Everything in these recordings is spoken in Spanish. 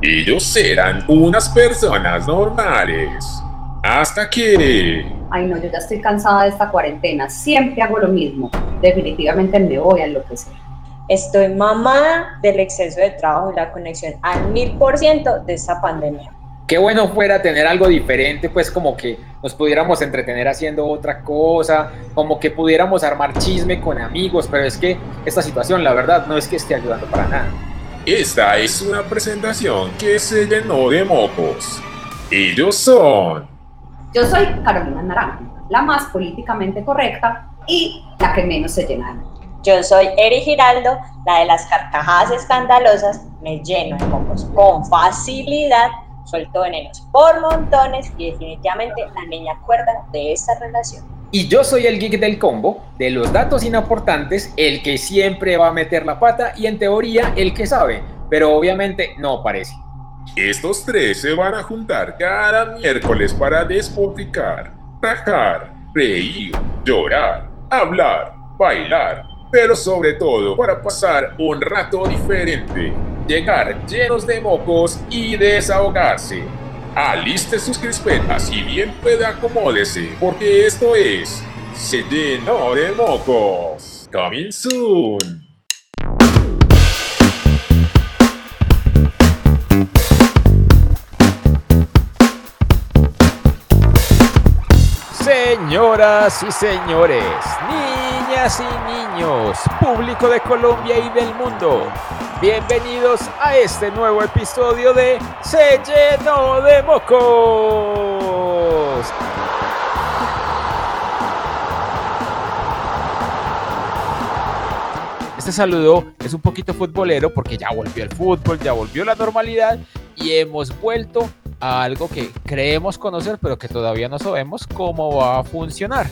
Ellos eran unas personas normales. Hasta que... Ay, no, yo ya estoy cansada de esta cuarentena. Siempre hago lo mismo. Definitivamente me voy a enloquecer. Estoy mamada del exceso de trabajo y la conexión al mil por ciento de esta pandemia. Qué bueno fuera tener algo diferente, pues como que nos pudiéramos entretener haciendo otra cosa, como que pudiéramos armar chisme con amigos, pero es que esta situación, la verdad, no es que esté ayudando para nada. Esta es una presentación que se llenó de mocos. Ellos son... Yo soy Carolina Naranjo, la más políticamente correcta y la que menos se llena. Yo soy Eri Giraldo, la de las carcajadas escandalosas, me lleno de mocos con facilidad suelto venenos por montones y definitivamente la niña cuerda de esta relación. Y yo soy el geek del combo, de los datos inaportantes, el que siempre va a meter la pata y en teoría el que sabe, pero obviamente no parece. Estos tres se van a juntar cada miércoles para despotricar, tajar, reír, llorar, hablar, bailar, pero sobre todo para pasar un rato diferente llegar llenos de mocos y desahogarse. Aliste sus crispetas y bien pueda acomódese, porque esto es Se de mocos. Coming soon. Señoras y señores, niñas y niños, público de Colombia y del mundo, bienvenidos a este nuevo episodio de Se llenó de mocos. Este saludo es un poquito futbolero porque ya volvió el fútbol, ya volvió la normalidad y hemos vuelto a algo que creemos conocer pero que todavía no sabemos cómo va a funcionar.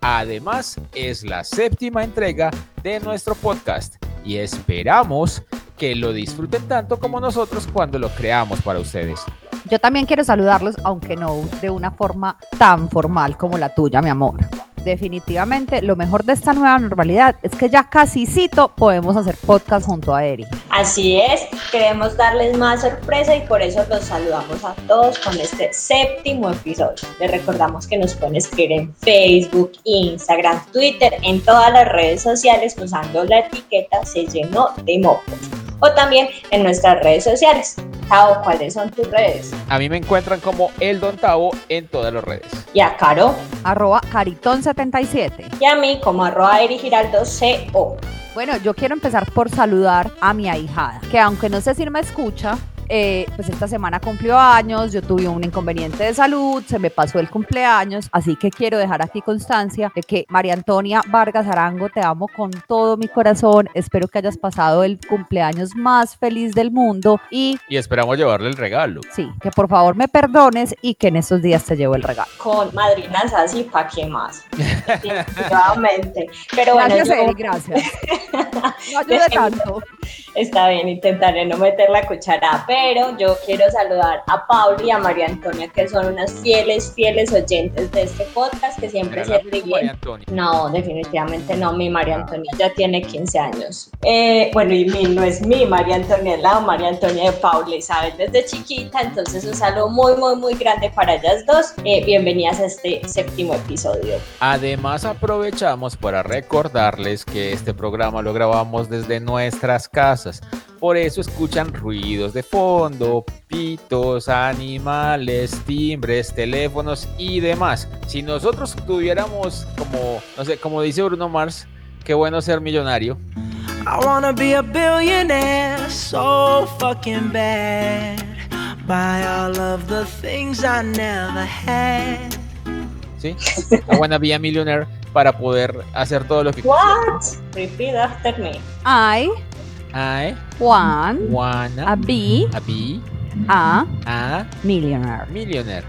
Además, es la séptima entrega de nuestro podcast y esperamos que lo disfruten tanto como nosotros cuando lo creamos para ustedes. Yo también quiero saludarlos, aunque no de una forma tan formal como la tuya, mi amor definitivamente lo mejor de esta nueva normalidad es que ya casi cito podemos hacer podcast junto a Eri. Así es, queremos darles más sorpresa y por eso los saludamos a todos con este séptimo episodio. Les recordamos que nos pueden escribir en Facebook, Instagram, Twitter, en todas las redes sociales usando la etiqueta se llenó de mocos o también en nuestras redes sociales. Tao, ¿cuáles son tus redes? A mí me encuentran como el Don Tavo en todas las redes. Y a Caro. Arroba Caritón77. Y a mí como arroba Eri Giraldo CO. Bueno, yo quiero empezar por saludar a mi ahijada, que aunque no sé si me escucha, eh, pues esta semana cumplió años, yo tuve un inconveniente de salud, se me pasó el cumpleaños, así que quiero dejar aquí constancia de que María Antonia Vargas Arango, te amo con todo mi corazón, espero que hayas pasado el cumpleaños más feliz del mundo y... Y esperamos llevarle el regalo. Sí, que por favor me perdones y que en estos días te llevo el regalo. Con madrinas así, ¿para qué más? Definitivamente. Pero bueno, gracias, gracias. No ayude tanto. Está bien, intentaré no meter la cuchara, pero yo quiero saludar a Pablo y a María Antonia, que son unas fieles, fieles oyentes de este podcast que siempre se ríen. No, definitivamente no, mi María. Antonia ya tiene 15 años. Eh, bueno, y mi no es mi María Antonia, es la María Antonia de Paula Isabel desde chiquita, entonces un saludo muy, muy, muy grande para ellas dos. Eh, bienvenidas a este séptimo episodio. Además, aprovechamos para recordarles que este programa lo grabamos desde nuestras casas por eso escuchan ruidos de fondo, pitos, animales, timbres, teléfonos y demás. Si nosotros tuviéramos como, no sé, como dice Bruno Mars, qué bueno ser millonario. I wanna be a billionaire so fucking bad. Buy all of the things I never had. ¿Sí? I wanna be a millionaire para poder hacer todo lo que What? Repeat after me. I I want, wanna a be, a be a, a millionaire. Millionaire.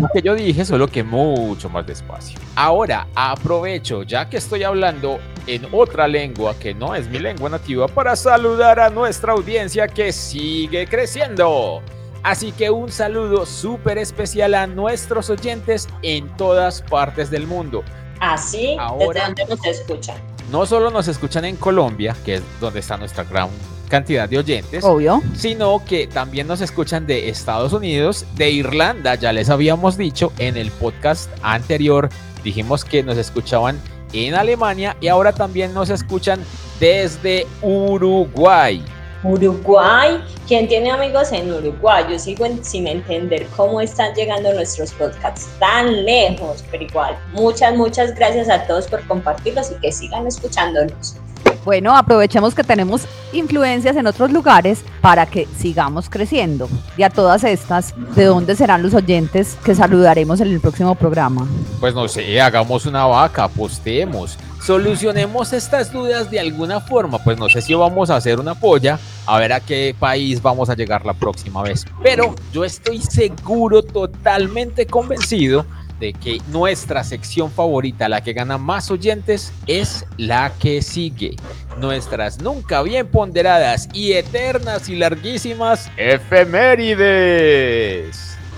Lo que yo dije, solo que mucho más despacio. Ahora aprovecho, ya que estoy hablando en otra lengua que no es mi lengua nativa, para saludar a nuestra audiencia que sigue creciendo. Así que un saludo súper especial a nuestros oyentes en todas partes del mundo. Así, ¿desde dónde nos escuchan? No solo nos escuchan en Colombia, que es donde está nuestra gran cantidad de oyentes. Obvio. Sino que también nos escuchan de Estados Unidos, de Irlanda, ya les habíamos dicho en el podcast anterior, dijimos que nos escuchaban en Alemania y ahora también nos escuchan desde Uruguay. Uruguay, ¿quién tiene amigos en Uruguay? Yo sigo sin entender cómo están llegando nuestros podcasts tan lejos, pero igual, muchas, muchas gracias a todos por compartirlos y que sigan escuchándonos. Bueno, aprovechemos que tenemos influencias en otros lugares para que sigamos creciendo. Y a todas estas, ¿de dónde serán los oyentes que saludaremos en el próximo programa? Pues no sé, hagamos una vaca, apostemos, solucionemos estas dudas de alguna forma. Pues no sé si vamos a hacer una polla, a ver a qué país vamos a llegar la próxima vez. Pero yo estoy seguro, totalmente convencido de que nuestra sección favorita, la que gana más oyentes, es la que sigue. Nuestras nunca bien ponderadas y eternas y larguísimas efemérides.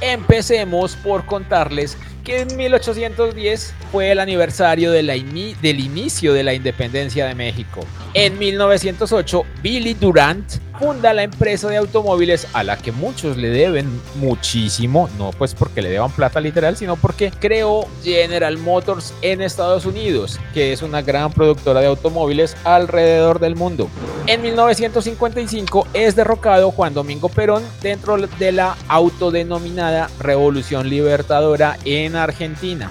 Empecemos por contarles que en 1810 fue el aniversario del inicio de la independencia de México. En 1908, Billy Durant funda la empresa de automóviles a la que muchos le deben muchísimo, no pues porque le deban plata literal, sino porque creó General Motors en Estados Unidos, que es una gran productora de automóviles alrededor del mundo. En 1955 es derrocado Juan Domingo Perón dentro de la autodenominada Revolución Libertadora en Argentina.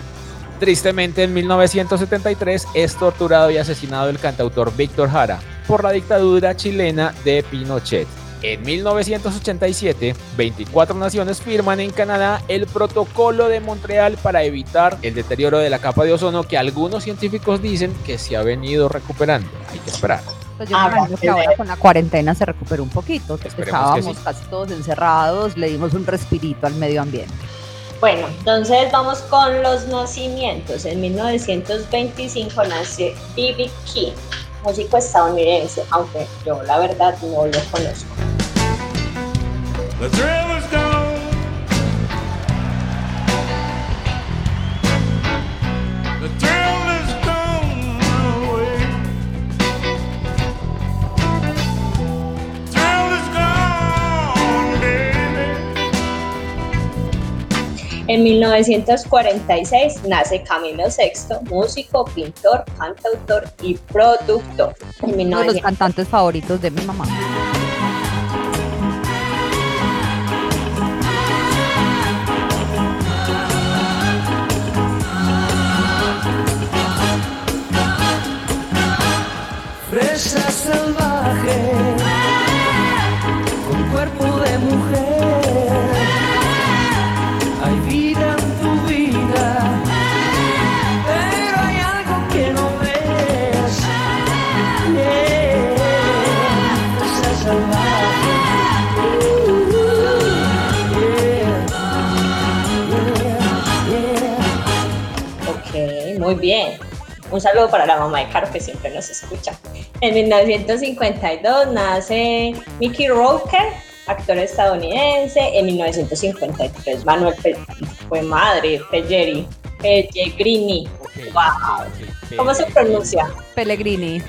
Tristemente, en 1973 es torturado y asesinado el cantautor Víctor Jara por la dictadura chilena de Pinochet. En 1987, 24 naciones firman en Canadá el Protocolo de Montreal para evitar el deterioro de la capa de ozono que algunos científicos dicen que se ha venido recuperando. Hay que esperar. Pues yo ah, que ahora con la cuarentena se recuperó un poquito. Estábamos casi todos encerrados, le dimos un respirito al medio ambiente. Bueno, entonces vamos con los nacimientos. En 1925 nace B.B. King, músico estadounidense, aunque yo la verdad no lo conozco. En 1946 nace Camilo VI, músico, pintor, cantautor y productor. Uno de los cantantes favoritos de mi mamá. Fresa salvaje, Muy bien. Un saludo para la mamá de Caro que siempre nos escucha. En 1952 nace Mickey Rourke, actor estadounidense. En 1953 Manuel fue madre Pellegrini. Pellegrini. Wow. ¿Cómo se pronuncia? Pellegrini.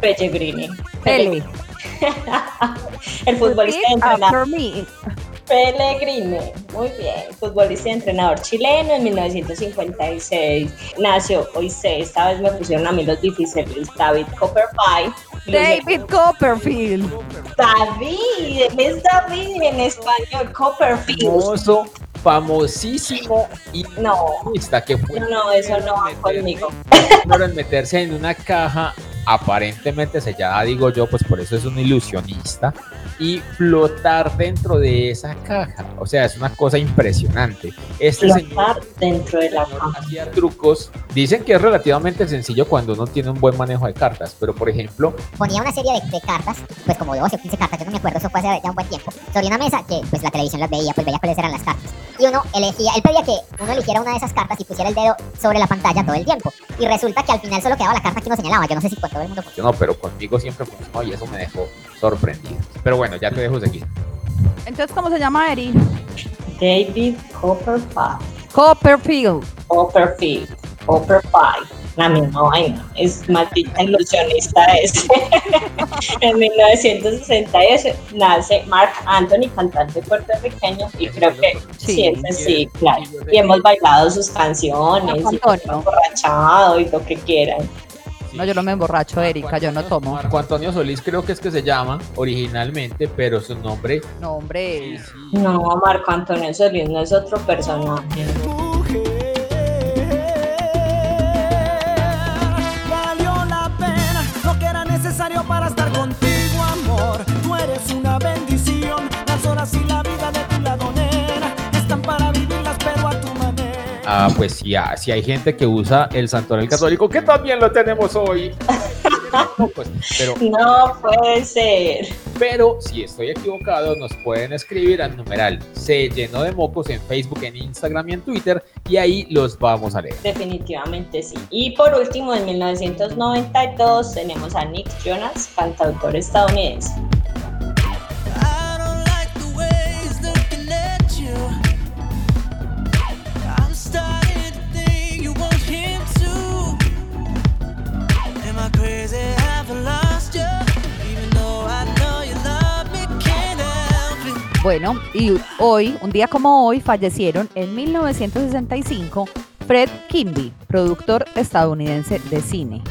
Pellegrini. Pele. El futbolista entrenador. Pellegrini, muy bien, futbolista y entrenador chileno en 1956. Nació hoy sé, esta vez me pusieron a mí los difíciles, David Copperfield. David Copperfield. David, es David en español, Copperfield. Famoso, famosísimo y no, que fue no, eso no va conmigo. Por meterse en una caja aparentemente sellada, digo yo, pues por eso es un ilusionista y flotar dentro de esa caja. O sea, es una cosa impresionante. Este flotar dentro de la caja. Hacía trucos. Dicen que es relativamente sencillo cuando uno tiene un buen manejo de cartas, pero por ejemplo... Ponía una serie de, cartas, pues como 12 o 15 cartas, yo no me acuerdo, eso fue hace ya un buen tiempo, sobre una mesa que pues la televisión las veía, pues veía cuáles eran las cartas. Y uno elegía, él pedía que uno eligiera una de esas cartas y pusiera el dedo sobre la pantalla todo el tiempo. Y resulta que al final solo quedaba la carta que uno señalaba. Yo no sé si con todo el mundo funcionó, pero conmigo siempre funcionó y eso me dejó sorprendido. Pero bueno, ya te dejo seguir. Entonces, ¿cómo se llama Eri? David Copperfield. Copperfield. Copperfield. Copperfield. la misma vaina, es maldita ilusionista ese. en 1968 nace Mark Anthony, cantante puertorriqueño, y creo que sí, sí, claro. Y hemos bailado sus canciones, y emborrachado y lo que quieran. No, yo no me emborracho, Erika, yo no tomo. Marco Antonio Solís creo que es que se llama originalmente, pero su nombre... Nombre... No, Marco Antonio Solís no es otro personaje. Valió la pena lo que era necesario para Ah, pues sí, ah, si hay gente que usa el santoral católico, que también lo tenemos hoy. No, pues, pero, No puede ser. pero si estoy equivocado, nos pueden escribir al numeral Se llenó de mocos en Facebook, en Instagram y en Twitter, y ahí los vamos a leer. Definitivamente sí. Y por último, en 1992 tenemos a Nick Jonas, cantautor estadounidense. Bueno, y hoy, un día como hoy, fallecieron en 1965 Fred Kimby, productor estadounidense de cine.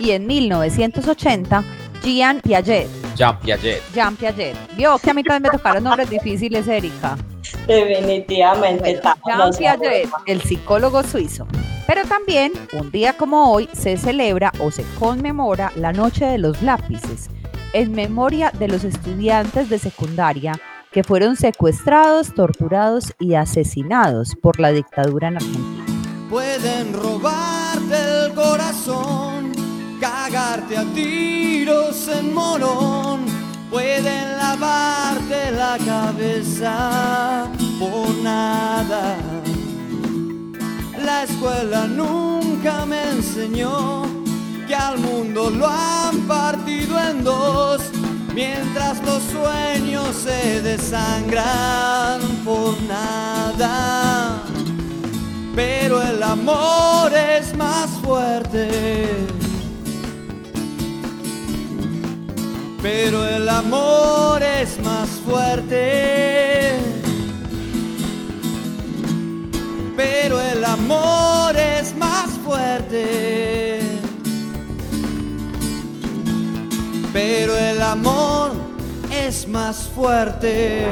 Y en 1980, Jean Piaget. Jean Piaget. Jean Piaget. Vio que a mí también me tocaron nombres difíciles, Erika. Definitivamente. Bueno, Jean Piaget, el psicólogo suizo. Pero también, un día como hoy, se celebra o se conmemora la Noche de los Lápices, en memoria de los estudiantes de secundaria que fueron secuestrados, torturados y asesinados por la dictadura en Argentina. Pueden robarte el corazón, cagarte a tiros en morón. Pueden lavarte la cabeza por nada. La escuela nunca me enseñó que al mundo lo han partido en dos, mientras los sueños se desangran por nada pero el amor es más fuerte. Pero el amor es más fuerte. Pero el amor es más fuerte. Pero el amor es más fuerte.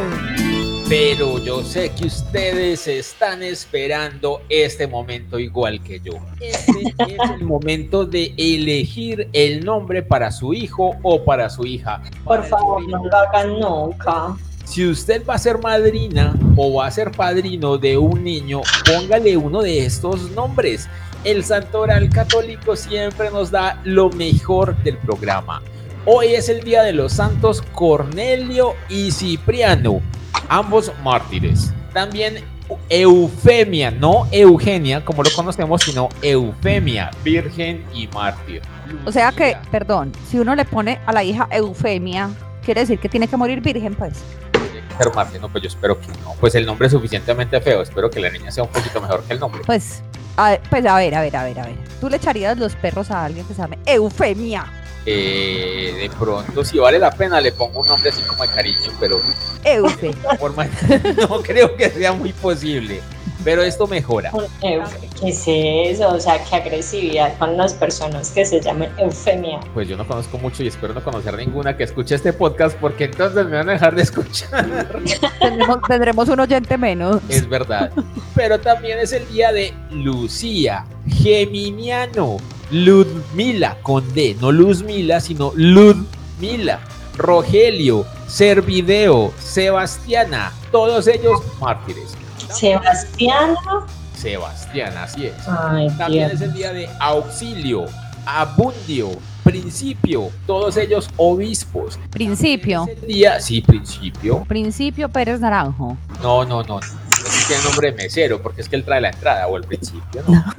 Pero yo sé que ustedes están esperando este momento igual que yo. Este es el momento de elegir el nombre para su hijo o para su hija. Por Para favor, no lo hagan nunca. Si usted va a ser madrina o va a ser padrino de un niño, póngale uno de estos nombres. El Santoral Católico siempre nos da lo mejor del programa. Hoy es el día de los santos Cornelio y Cipriano, ambos mártires. También Eufemia, no Eugenia como lo conocemos, sino Eufemia, virgen y mártir. O sea que, perdón, si uno le pone a la hija Eufemia, quiere decir que tiene que morir virgen, pues. tiene que ser mártir, no, pues yo espero que no. Pues el nombre es suficientemente feo, espero que la niña sea un poquito mejor que el nombre. Pues, a, pues a ver, a ver, a ver, a ver. ¿Tú le echarías los perros a alguien que se llame Eufemia? Eh, de pronto, si vale la pena, le pongo un nombre así como de cariño, pero Eufe. de forma no creo que sea muy posible. Pero esto mejora. ¿Qué es eso? O sea, qué agresividad con las personas que se llamen eufemia. Pues yo no conozco mucho y espero no conocer ninguna que escuche este podcast porque entonces me van a dejar de escuchar. Tendremos, tendremos un oyente menos. Es verdad. Pero también es el día de Lucía, Geminiano, Ludmila, con D, no Luzmila, sino Ludmila, Rogelio, Servideo, Sebastiana, todos ellos mártires. Sebastiano. Sebastián, así es. Ay, También Dios. es el día de Auxilio, Abundio, Principio, todos ellos obispos. Principio. Es el día, sí, Principio. Principio Pérez Naranjo. No, no, no. Tiene nombre de mesero, porque es que él trae la entrada o el principio, ¿no?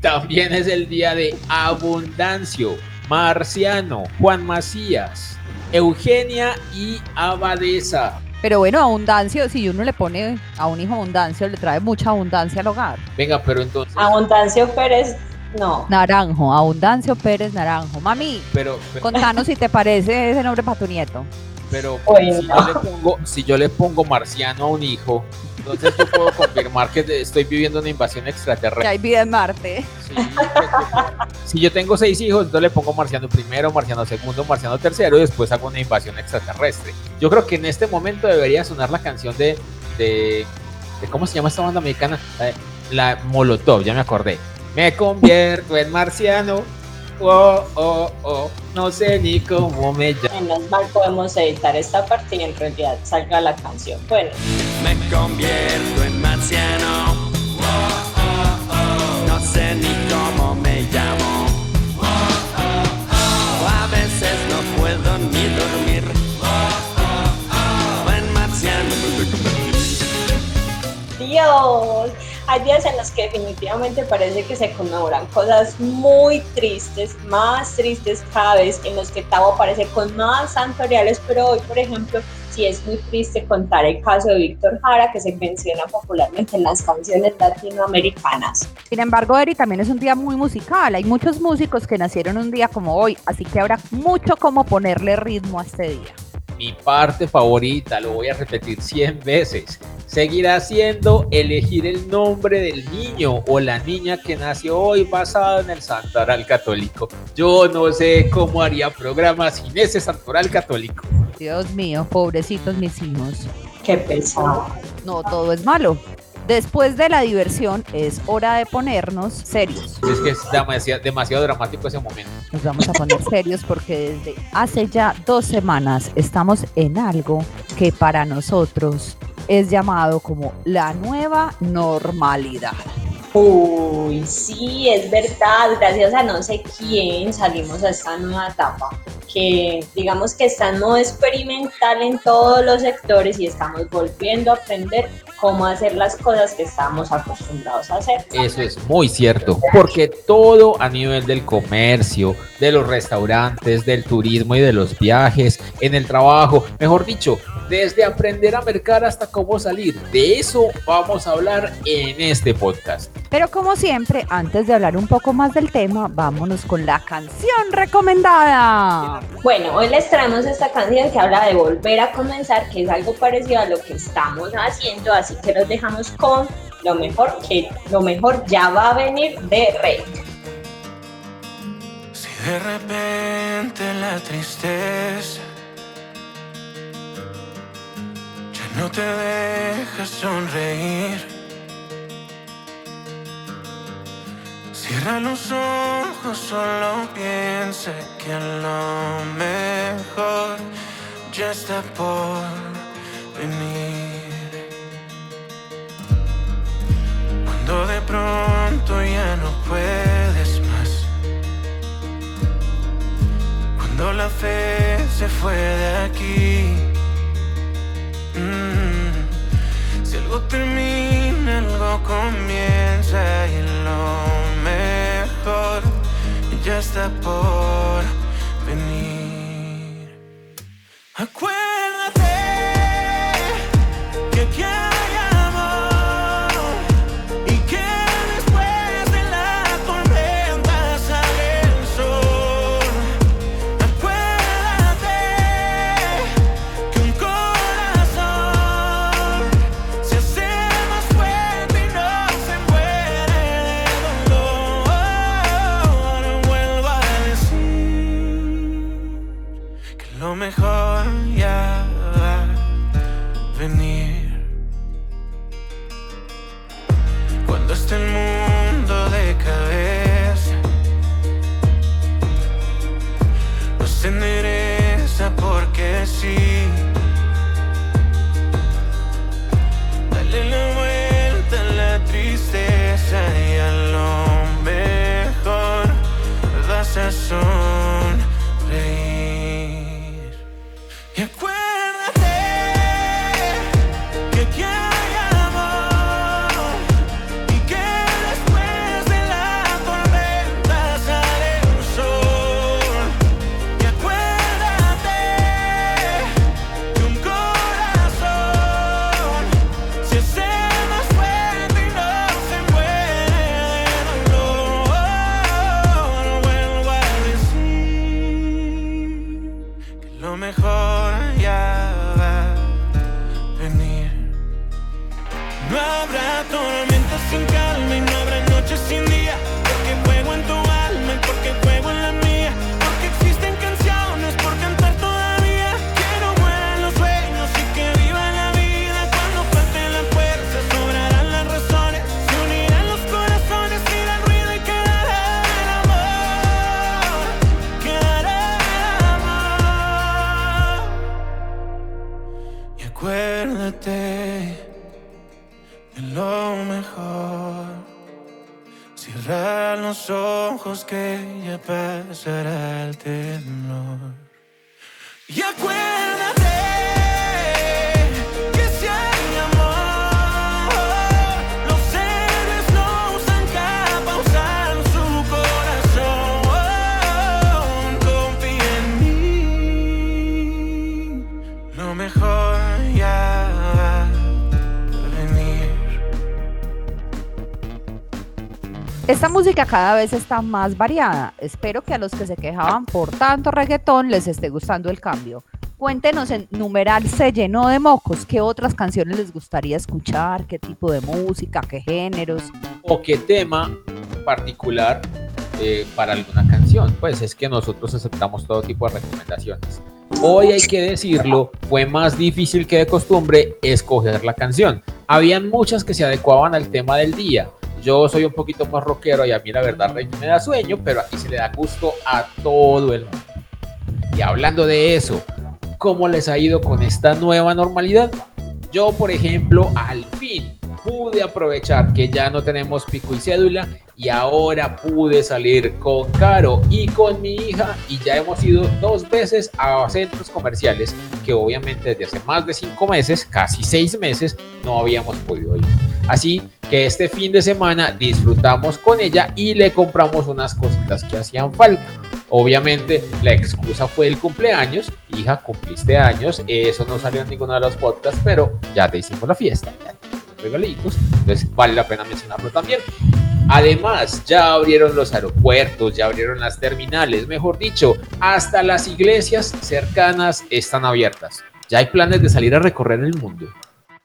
También es el día de Abundancio, Marciano, Juan Macías, Eugenia y Abadesa. Pero bueno, abundancia, si uno le pone a un hijo abundancia, le trae mucha abundancia al hogar. Venga, pero entonces. Abundancio Pérez, no. Naranjo, Abundancio Pérez Naranjo. Mami, Pero, contanos si te parece ese nombre para tu nieto. pero Oye, si, no. yo le pongo, si yo le pongo marciano a un hijo, entonces yo puedo confirmar que estoy viviendo una invasión Que extraterrestre. hay vida en Marte. Sí, pues, si yo tengo seis hijos, entonces le pongo marciano primero, marciano segundo, marciano tercero y después hago una invasión extraterrestre. Yo creo que en este momento debería sonar la canción de, de, de- ¿cómo se llama esta banda mexicana? La, la Molotov, ya me acordé. Me convierto en marciano. Oh, oh, oh, no sé ni cómo me llamo. Menos mal podemos editar esta parte y en realidad salga la canción. Bueno, Me convierto en marciano. No sé ni cómo me llamo. A veces no puedo ni dormir. En marciano. Dios, hay días en los que definitivamente parece que se conmemoran cosas muy tristes, más tristes cada vez, en los que Tavo aparece con más santoriales, pero hoy, por ejemplo, sí es muy triste contar el caso de Víctor Jara, que se menciona popularmente en las canciones latinoamericanas. Sin embargo, Eri, también es un día muy musical. Hay muchos músicos que nacieron un día como hoy, así que habrá mucho como ponerle ritmo a este día. Mi parte favorita, lo voy a repetir 100 veces, seguirá siendo elegir el nombre del niño o la niña que nació hoy basado en el santoral católico. Yo no sé cómo haría programas sin ese santoral católico. Dios mío, pobrecitos mis hijos. Qué pesado. No todo es malo. Después de la diversión es hora de ponernos serios. Es que es demasiado, demasiado dramático ese momento. Nos vamos a poner serios porque desde hace ya dos semanas estamos en algo que para nosotros es llamado como la nueva normalidad. Uy, sí, es verdad, gracias a no sé quién salimos a esta nueva etapa, que digamos que está en modo experimental en todos los sectores y estamos volviendo a aprender cómo hacer las cosas que estábamos acostumbrados a hacer. Eso es muy cierto, porque todo a nivel del comercio, de los restaurantes, del turismo y de los viajes, en el trabajo, mejor dicho, desde aprender a mercar hasta cómo salir. De eso vamos a hablar en este podcast. Pero como siempre, antes de hablar un poco más del tema, vámonos con la canción recomendada. Bueno, hoy les traemos esta canción que habla de volver a comenzar, que es algo parecido a lo que estamos haciendo, así que los dejamos con lo mejor que lo mejor ya va a venir de Rey. Si de repente la tristeza no te deja sonreír. Cierra los ojos, solo piensa que lo mejor ya está por venir. Cuando de pronto ya no puedes más. Cuando la fe se fue de aquí. Termina, algo comienza y lo mejor ya está por venir. Acuérdate que ya pasará el temor. Y acuérdate. Esta música cada vez está más variada. Espero que a los que se quejaban por tanto reggaetón les esté gustando el cambio. Cuéntenos en numeral se llenó de mocos, qué otras canciones les gustaría escuchar, qué tipo de música, qué géneros. O qué tema particular eh, para alguna canción. Pues es que nosotros aceptamos todo tipo de recomendaciones. Hoy hay que decirlo, fue más difícil que de costumbre escoger la canción. Habían muchas que se adecuaban al tema del día yo soy un poquito más rockero y a mí la verdad me da sueño, pero aquí se le da gusto a todo el mundo. Y hablando de eso, ¿cómo les ha ido con esta nueva normalidad? Yo, por ejemplo, al fin pude aprovechar que ya no tenemos pico y cédula y ahora pude salir con Caro y con mi hija y ya hemos ido dos veces a centros comerciales que obviamente desde hace más de cinco meses, casi seis meses, no habíamos podido ir. Así que este fin de semana disfrutamos con ella y le compramos unas cositas que hacían falta. Obviamente la excusa fue el cumpleaños, hija, cumpliste años, eso no salió en ninguno de los podcasts, pero ya te hicimos la fiesta, ya te regalitos, entonces vale la pena mencionarlo también. Además, ya abrieron los aeropuertos, ya abrieron las terminales, mejor dicho, hasta las iglesias cercanas están abiertas. Ya hay planes de salir a recorrer el mundo.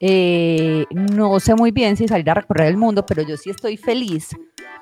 Eh, no sé muy bien si salir a recorrer el mundo, pero yo sí estoy feliz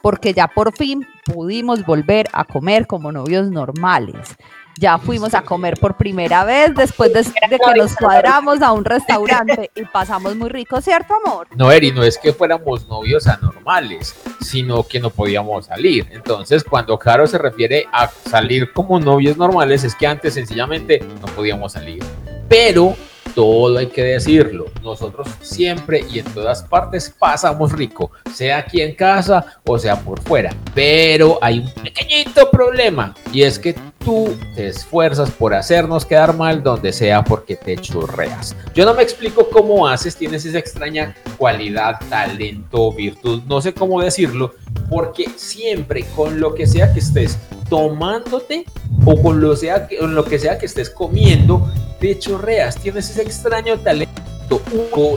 porque ya por fin pudimos volver a comer como novios normales. Ya fuimos a comer por primera vez después de, que nos cuadramos a un restaurante y pasamos muy rico, ¿cierto, amor? No, Eri, no es que fuéramos novios anormales, sino que no podíamos salir. Entonces, cuando Caro se refiere a salir como novios normales, es que antes sencillamente no podíamos salir. Pero todo hay que decirlo. Nosotros siempre y en todas partes pasamos rico, sea aquí en casa o sea por fuera. Pero hay un pequeñito problema y es que tú te esfuerzas por hacernos quedar mal donde sea porque te churreas. Yo no me explico cómo haces, tienes esa extraña cualidad, talento, virtud, no sé cómo decirlo, porque siempre con lo que sea que estés tomándote o con lo, sea, con lo que sea que estés comiendo, te chorreas, tienes ese extraño talento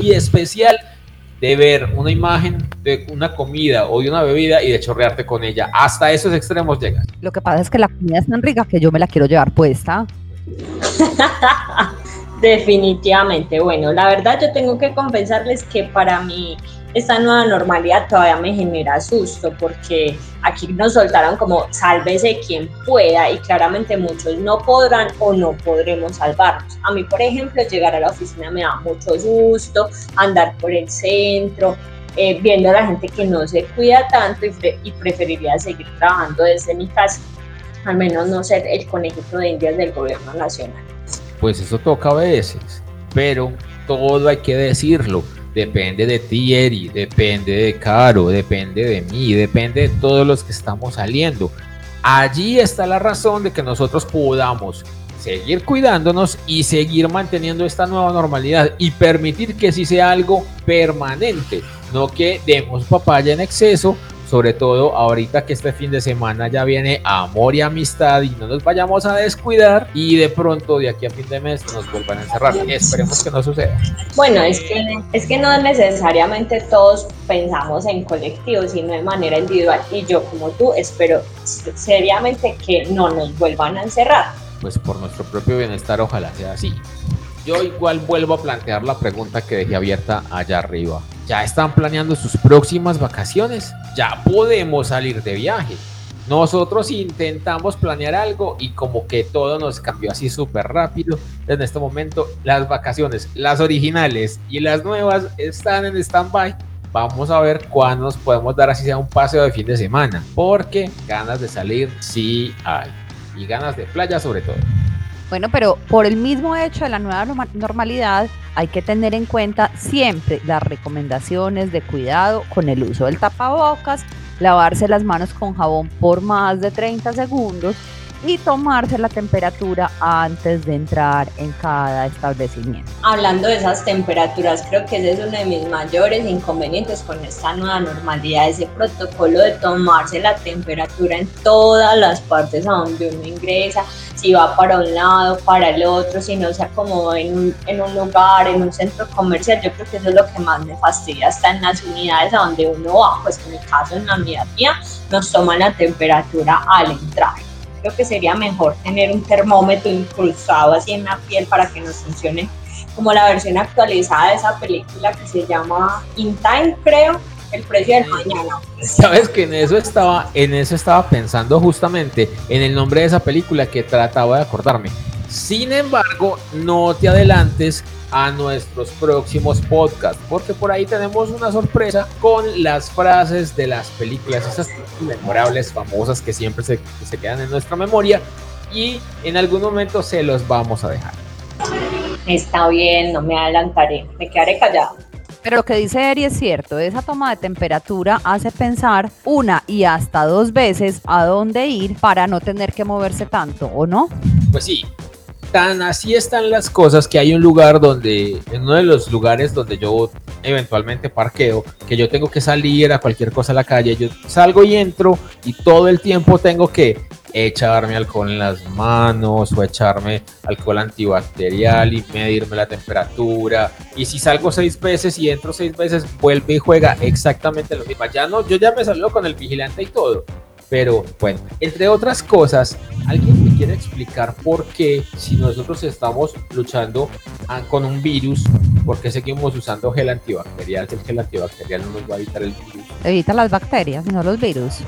y especial de ver una imagen de una comida o de una bebida y de chorrearte con ella. Hasta esos extremos llegas. Lo que pasa es que la comida es tan rica que yo me la quiero llevar puesta. Definitivamente. Bueno, la verdad yo tengo que confesarles que para mí esta nueva normalidad todavía me genera susto porque aquí nos soltaron como sálvese quien pueda y claramente muchos no podrán o no podremos salvarnos. A mí, por ejemplo, llegar a la oficina me da mucho susto, andar por el centro, eh, viendo a la gente que no se cuida tanto y, y, preferiría seguir trabajando desde mi casa, al menos no ser el conejito de indias del gobierno nacional. Pues eso toca a veces, pero todo hay que decirlo depende de ti, Eri, depende de Caro, depende de mí, depende de todos los que estamos saliendo. Allí está la razón de que nosotros podamos seguir cuidándonos y seguir manteniendo esta nueva normalidad y permitir que sí sea algo permanente, no que demos papaya en exceso sobre todo ahorita que este fin de semana ya viene amor y amistad y no nos vayamos a descuidar y de pronto de aquí a fin de mes nos vuelvan a encerrar. Esperemos que no suceda. Bueno, es que, es que no necesariamente todos pensamos en colectivo, sino de manera individual y yo como tú espero seriamente que no nos vuelvan a encerrar. Pues por nuestro propio bienestar ojalá sea así. Yo igual vuelvo a plantear la pregunta que dejé abierta allá arriba ya están planeando sus próximas vacaciones, ya podemos salir de viaje. Nosotros intentamos planear algo y como que todo nos cambió así súper rápido. En este momento las vacaciones, las originales y las nuevas están en stand-by. Vamos a ver cuándo nos podemos dar así sea un paseo de fin de semana. Porque ganas de salir sí hay. Y ganas de playa sobre todo. Bueno, pero por el mismo hecho de la nueva normalidad, hay que tener en cuenta siempre las recomendaciones de cuidado con el uso del tapabocas, lavarse las manos con jabón por más de 30 segundos y tomarse la temperatura antes de entrar en cada establecimiento. Hablando de esas temperaturas, creo que ese es uno de mis mayores inconvenientes con esta nueva normalidad, ese protocolo de tomarse la temperatura en todas las partes a donde uno ingresa, si va para un lado, para el otro, si no se acomoda en un, lugar, en un centro comercial, yo creo que eso es lo que más me fastidia, hasta en las unidades a donde uno va, pues en mi caso en la unidad mía, nos toman la temperatura al entrar creo que sería mejor tener un termómetro incrustado así en la piel para que nos funcione como la versión actualizada de esa película que se llama In Time, creo, el precio del mañana. Sabes que en eso estaba, en eso estaba pensando justamente en el nombre de esa película que trataba de acordarme. Sin embargo, no te adelantes a nuestros próximos podcasts, porque por ahí tenemos una sorpresa con las frases de las películas, esas memorables, famosas que siempre se, se quedan en nuestra memoria y en algún momento se los vamos a dejar. Está bien, no me adelantaré, me quedaré callado. Pero lo que dice Eri es cierto, esa toma de temperatura hace pensar una y hasta dos veces a dónde ir para no tener que moverse tanto, ¿o no? Pues sí, tan así están las cosas que hay un lugar donde, en uno de los lugares donde yo eventualmente parqueo, que yo tengo que salir a cualquier cosa a la calle, yo salgo y entro y todo el tiempo tengo que echarme alcohol en las manos o echarme alcohol antibacterial y medirme la temperatura. Y si salgo seis veces y entro seis veces, vuelve y juega exactamente lo mismo. Ya no, yo ya me salgo con el vigilante y todo. Pero bueno, entre otras cosas, ¿alguien me quiere explicar por qué si nosotros estamos luchando con un virus, por qué seguimos usando gel antibacterial? el gel antibacterial no nos va a evitar el virus. Evita las bacterias, no los virus.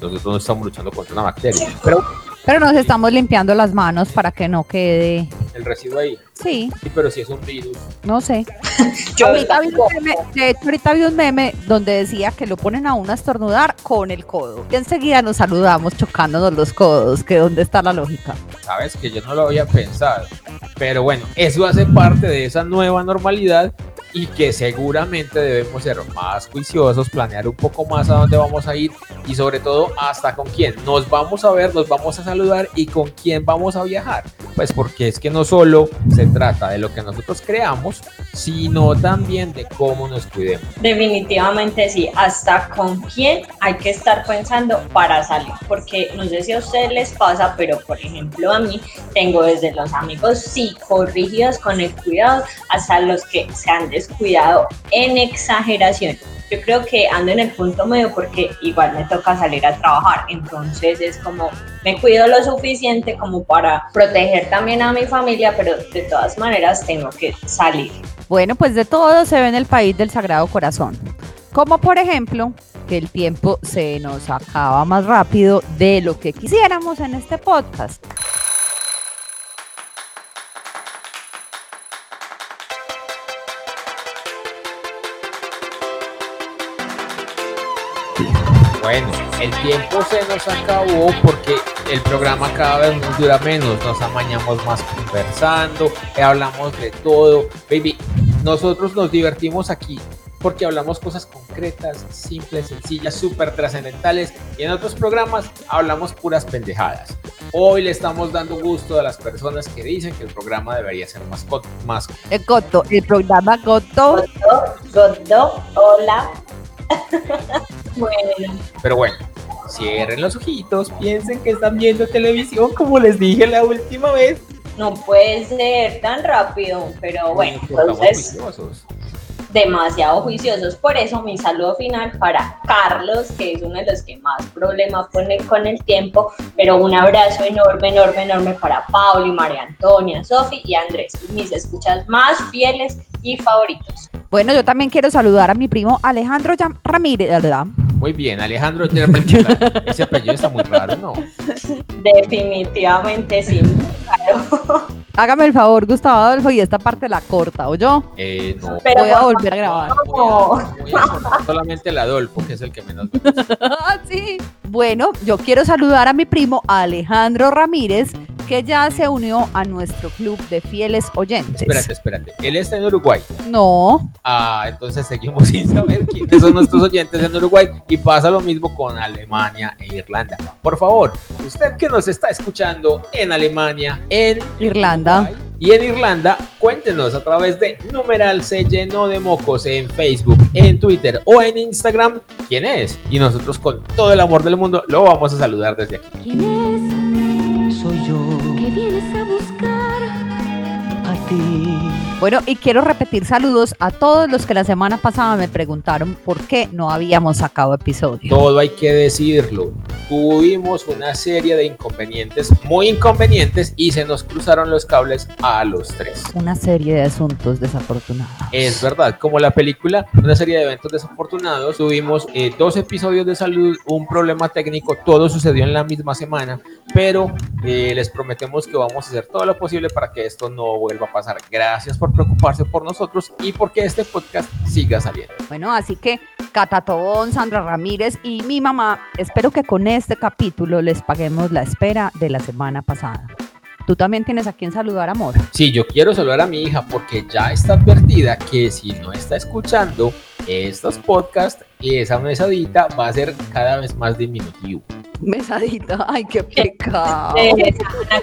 Nosotros no estamos luchando contra una bacteria. Pero pero nos estamos limpiando las manos para que no quede el residuo ahí. Sí. Sí, pero si es un virus. No sé. Yo ahorita vi, un meme, de hecho, ahorita vi un meme donde decía que lo ponen a uno a estornudar con el codo. Y enseguida nos saludamos chocándonos los codos, que dónde está la lógica. Sabes que yo no lo había pensado. Pero bueno, eso hace parte de esa nueva normalidad y que seguramente debemos ser más juiciosos, planear un poco más a dónde vamos a ir y sobre todo hasta con quién nos vamos a ver, nos vamos a saludar y con quién vamos a viajar. Pues porque es que no solo se trata de lo que nosotros creamos, sino también de cómo nos cuidemos. Definitivamente sí, hasta con quién hay que estar pensando para salir, porque no sé si a ustedes les pasa, pero por ejemplo a mí tengo desde los amigos psicorrígidos con el cuidado hasta los que se han cuidado en exageración. Yo creo que ando en el punto medio porque igual me toca salir a trabajar, entonces es como me cuido lo suficiente como para proteger también a mi familia, pero de todas maneras tengo que salir. Bueno, pues de todo se ve en el país del Sagrado Corazón, como por ejemplo que el tiempo se nos acaba más rápido de lo que quisiéramos en este podcast. Bueno, el tiempo se nos acabó porque el programa cada vez nos dura menos, nos amañamos más conversando, hablamos de todo. Baby, nosotros nos divertimos aquí porque hablamos cosas concretas, simples, sencillas, súper trascendentales y en otros programas hablamos puras pendejadas. Hoy le estamos dando gusto a las personas que dicen que el programa debería ser más coto. Más... El coto, el programa coto. Coto, hola. bueno. Pero bueno, cierren los ojitos, piensen que están viendo televisión como les dije la última vez. No puede ser tan rápido, pero bueno, entonces demasiado juiciosos. Por eso mi saludo final para Carlos, que es uno de los que más problemas pone con el tiempo, pero un abrazo enorme, enorme, enorme para Pauli, María Antonia, Sofi y Andrés, mis escuchas más fieles y favoritos. Bueno, yo también quiero saludar a mi primo Alejandro Ramírez, ¿verdad? Muy bien, Alejandro Ese apellido está muy raro, ¿no? Definitivamente sí, claro. Hágame el favor, Gustavo Adolfo, y esta parte la corta, ¿o yo? Eh, no. Pero voy a volver a grabar. Voy a, solamente el Adolfo, que es el que menos sí. Bueno, yo quiero saludar a mi primo Alejandro Ramírez, que ya se unió a nuestro club de fieles oyentes. Espérate, espérate. Él está en Uruguay. No. Ah, entonces seguimos sin saber quiénes son nuestros oyentes en Uruguay y pasa lo mismo con Alemania e Irlanda. Por favor, usted que nos está escuchando en Alemania, en Irlanda y en Irlanda, cuéntenos a través de numeral se llenó de mocos en Facebook, en Twitter o en Instagram quién es. Y nosotros con todo el amor del mundo lo vamos a saludar desde aquí. ¿Quién es? Ti. Bueno, y quiero repetir saludos a todos los que la semana pasada me preguntaron por qué no habíamos sacado episodio. Todo hay que decirlo. Tuvimos una serie de inconvenientes, muy inconvenientes, y se nos cruzaron los cables a los tres. Una serie de asuntos desafortunados. Es verdad, como la película, una serie de eventos desafortunados. Tuvimos eh, dos episodios de salud, un problema técnico, todo sucedió en la misma semana, pero eh, les prometemos que vamos a hacer todo lo posible para que esto no vuelva a pasar. Gracias por preocuparse por nosotros y porque este podcast siga saliendo. Bueno, así que Catatón, Sandra Ramírez y mi mamá, espero que con este capítulo les paguemos la espera de la semana pasada. Tú también tienes a quien saludar, amor. Sí, yo quiero saludar a mi hija porque ya está advertida que si no está escuchando estos podcasts, esa mesadita va a ser cada vez más diminutivo. Mesadita, ay, qué pecado.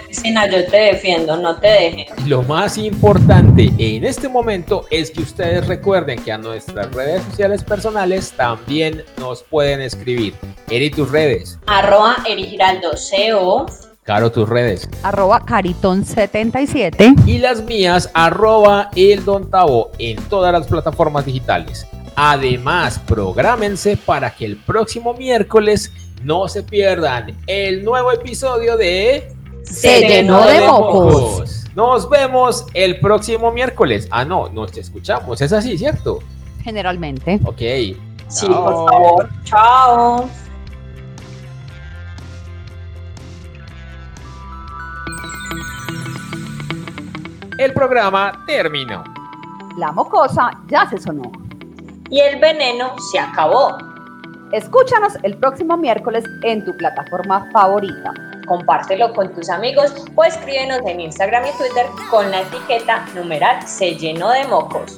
Cristina, yo te defiendo, no te dejes. Lo más importante en este momento es que ustedes recuerden que a nuestras redes sociales personales también nos pueden escribir. Eri, tus redes. Arroba Eri Giraldo CO. Caro, tus redes. Arroba Caritón77. Y las mías, arroba El Don Tavo, en todas las plataformas digitales. Además, prográmense para que el próximo miércoles no se pierdan el nuevo episodio de Se llenó de mocos. Nos vemos el próximo miércoles. Ah, no, nos escuchamos. Es así, ¿cierto? Generalmente. Ok. Sí, por favor. Chao. El programa terminó. La mocosa ya se sonó. Y el veneno se acabó. Escúchanos el próximo miércoles en tu plataforma favorita. Compártelo con tus amigos o escríbenos en Instagram y Twitter con la etiqueta numeral se llenó de mocos.